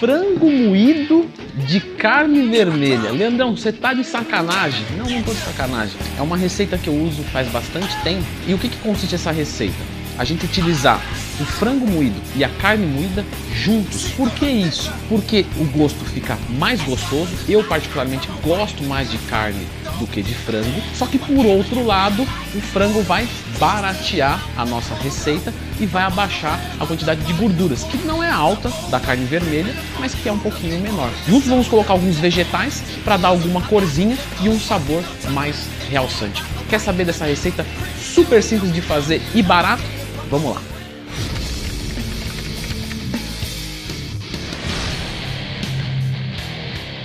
frango moído de carne vermelha. Leandrão, você tá de sacanagem? Não, não tô de sacanagem. É uma receita que eu uso faz bastante tempo. E o que, que consiste essa receita? A gente utilizar o frango moído e a carne moída juntos. Por que isso? Porque o gosto fica mais gostoso. Eu particularmente gosto mais de carne do que de frango. Só que por outro lado, o frango vai baratear a nossa receita e vai abaixar a quantidade de gorduras, que não é alta da carne vermelha, mas que é um pouquinho menor. Juntos vamos colocar alguns vegetais para dar alguma corzinha e um sabor mais realçante. Quer saber dessa receita super simples de fazer e barato? Vamos lá!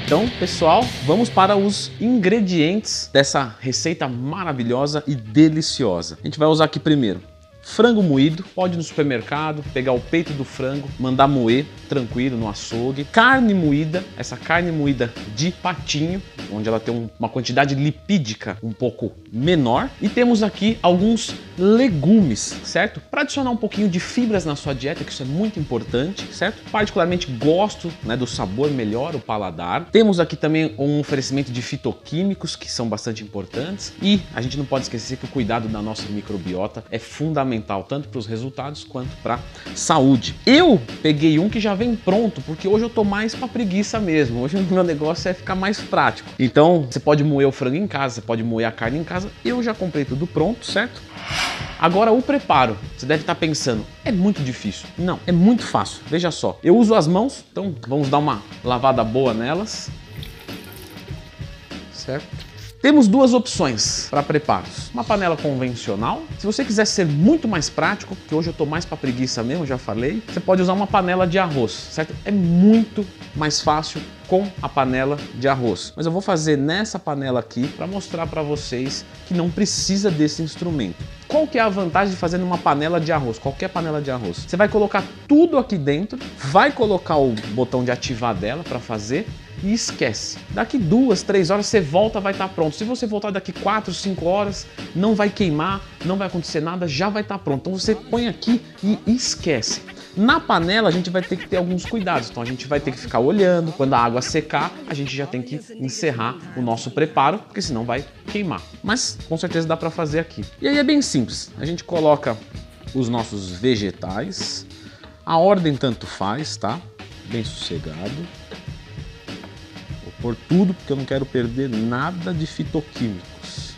Então, pessoal, vamos para os ingredientes dessa receita maravilhosa e deliciosa. A gente vai usar aqui primeiro frango moído, pode ir no supermercado, pegar o peito do frango, mandar moer tranquilo no açougue. Carne moída, essa carne moída de patinho, onde ela tem uma quantidade lipídica um pouco menor. E temos aqui alguns legumes, certo? Para adicionar um pouquinho de fibras na sua dieta, que isso é muito importante, certo? Particularmente gosto né, do sabor, melhor o paladar. Temos aqui também um oferecimento de fitoquímicos, que são bastante importantes. E a gente não pode esquecer que o cuidado da nossa microbiota é fundamental fundamental tanto para os resultados quanto para saúde. Eu peguei um que já vem pronto, porque hoje eu tô mais para preguiça mesmo. Hoje o meu negócio é ficar mais prático. Então, você pode moer o frango em casa, você pode moer a carne em casa. Eu já comprei tudo pronto, certo? Agora o preparo, você deve estar pensando, é muito difícil. Não, é muito fácil. Veja só, eu uso as mãos, então vamos dar uma lavada boa nelas. Certo? Temos duas opções para preparos. Uma panela convencional. Se você quiser ser muito mais prático, porque hoje eu estou mais para preguiça mesmo, já falei, você pode usar uma panela de arroz, certo? É muito mais fácil com a panela de arroz. Mas eu vou fazer nessa panela aqui para mostrar para vocês que não precisa desse instrumento. Qual que é a vantagem de fazer numa panela de arroz, qualquer panela de arroz? Você vai colocar tudo aqui dentro, vai colocar o botão de ativar dela para fazer e esquece. Daqui duas, três horas você volta, vai estar tá pronto. Se você voltar daqui quatro, cinco horas, não vai queimar, não vai acontecer nada, já vai estar tá pronto. Então você põe aqui e esquece. Na panela a gente vai ter que ter alguns cuidados, então a gente vai ter que ficar olhando, quando a água secar, a gente já tem que encerrar o nosso preparo, porque senão vai queimar. Mas com certeza dá para fazer aqui. E aí é bem simples, a gente coloca os nossos vegetais, a ordem tanto faz, tá? Bem sossegado por tudo, porque eu não quero perder nada de fitoquímicos.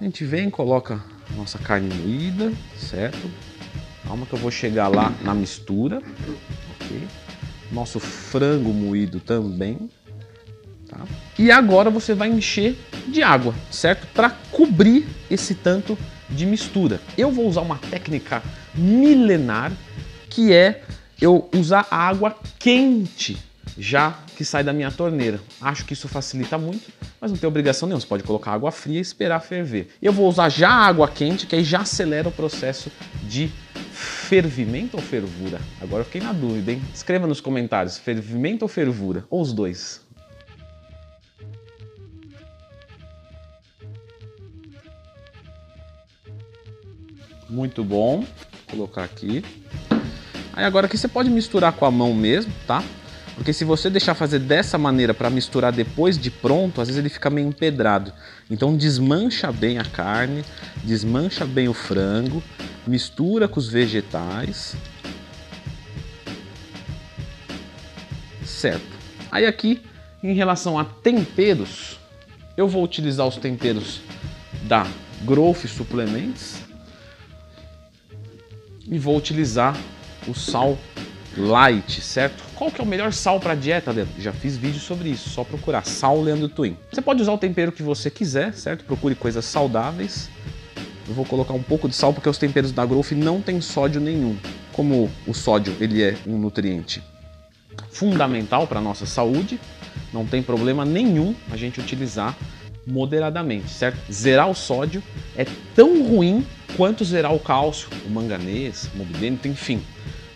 A gente vem, coloca nossa carne moída, certo? Calma que eu vou chegar lá na mistura, ok? Nosso frango moído também, tá? E agora você vai encher de água, certo? Para cobrir esse tanto de mistura. Eu vou usar uma técnica milenar que é eu usar água quente já que sai da minha torneira. Acho que isso facilita muito, mas não tem obrigação nenhuma. Você pode colocar água fria e esperar ferver. Eu vou usar já água quente, que aí já acelera o processo de fervimento ou fervura? Agora eu fiquei na dúvida, hein? Escreva nos comentários, fervimento ou fervura? Ou os dois? Muito bom. Vou colocar aqui. Aí agora aqui você pode misturar com a mão mesmo, tá? Porque se você deixar fazer dessa maneira para misturar depois de pronto, às vezes ele fica meio empedrado. Então desmancha bem a carne, desmancha bem o frango, mistura com os vegetais. Certo. Aí aqui, em relação a temperos, eu vou utilizar os temperos da Growth Suplementos e vou utilizar o sal light, certo? Qual que é o melhor sal para dieta, Leandro? Já fiz vídeo sobre isso, só procurar sal Leandro Twin. Você pode usar o tempero que você quiser, certo? Procure coisas saudáveis. Eu vou colocar um pouco de sal porque os temperos da Growth não tem sódio nenhum. Como o sódio ele é um nutriente fundamental para nossa saúde, não tem problema nenhum a gente utilizar moderadamente, certo? Zerar o sódio é tão ruim quanto zerar o cálcio, o manganês, o molibdênio, enfim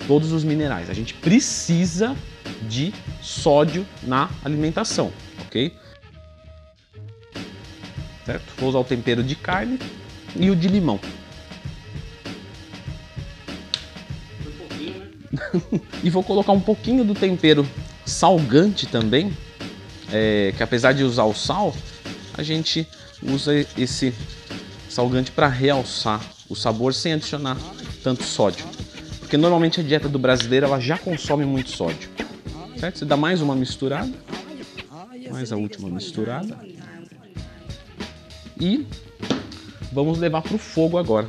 todos os minerais. A gente precisa de sódio na alimentação, ok? Certo? Vou usar o tempero de carne e o de limão. e vou colocar um pouquinho do tempero salgante também, é, que apesar de usar o sal, a gente usa esse salgante para realçar o sabor sem adicionar tanto sódio. Porque normalmente a dieta do brasileiro ela já consome muito sódio. Certo? Você dá mais uma misturada. Mais a última misturada. E vamos levar para o fogo agora.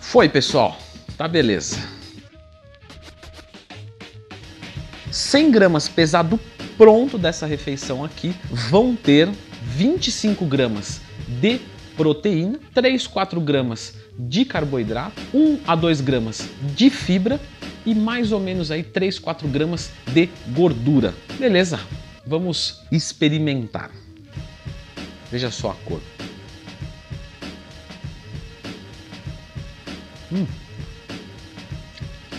Foi, pessoal. Tá beleza. 100 gramas pesado pronto dessa refeição aqui vão ter 25 gramas de proteína, 3, 4 gramas de carboidrato, 1 a 2 gramas de fibra e mais ou menos aí 3, 4 gramas de gordura. Beleza, vamos experimentar. Veja só a cor. Hum.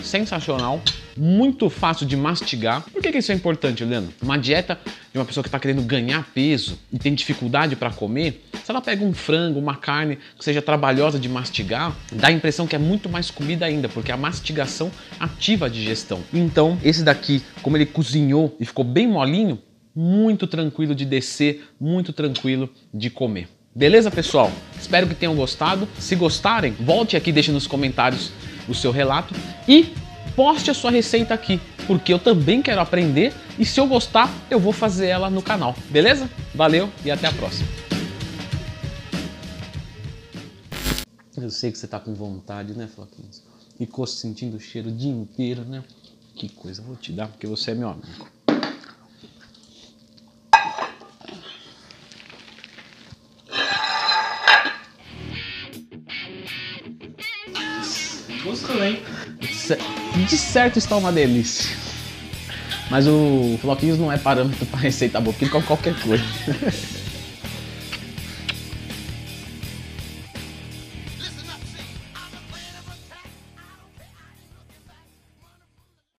Sensacional, muito fácil de mastigar. Por que, que isso é importante, Leandro? Uma dieta de uma pessoa que está querendo ganhar peso e tem dificuldade para comer, se ela pega um frango, uma carne que seja trabalhosa de mastigar, dá a impressão que é muito mais comida ainda, porque a mastigação ativa a digestão. Então, esse daqui, como ele cozinhou e ficou bem molinho, muito tranquilo de descer, muito tranquilo de comer. Beleza, pessoal? Espero que tenham gostado. Se gostarem, volte aqui, deixe nos comentários o seu relato e poste a sua receita aqui, porque eu também quero aprender e se eu gostar, eu vou fazer ela no canal. Beleza? Valeu e até a próxima. Eu sei que você tá com vontade, né, Floquinhos? Ficou sentindo o cheiro o dia inteiro, né? Que coisa, vou te dar porque você é meu amigo. De certo está uma delícia. Mas o Floquinhos não é parâmetro para receita boa, porque qualquer coisa.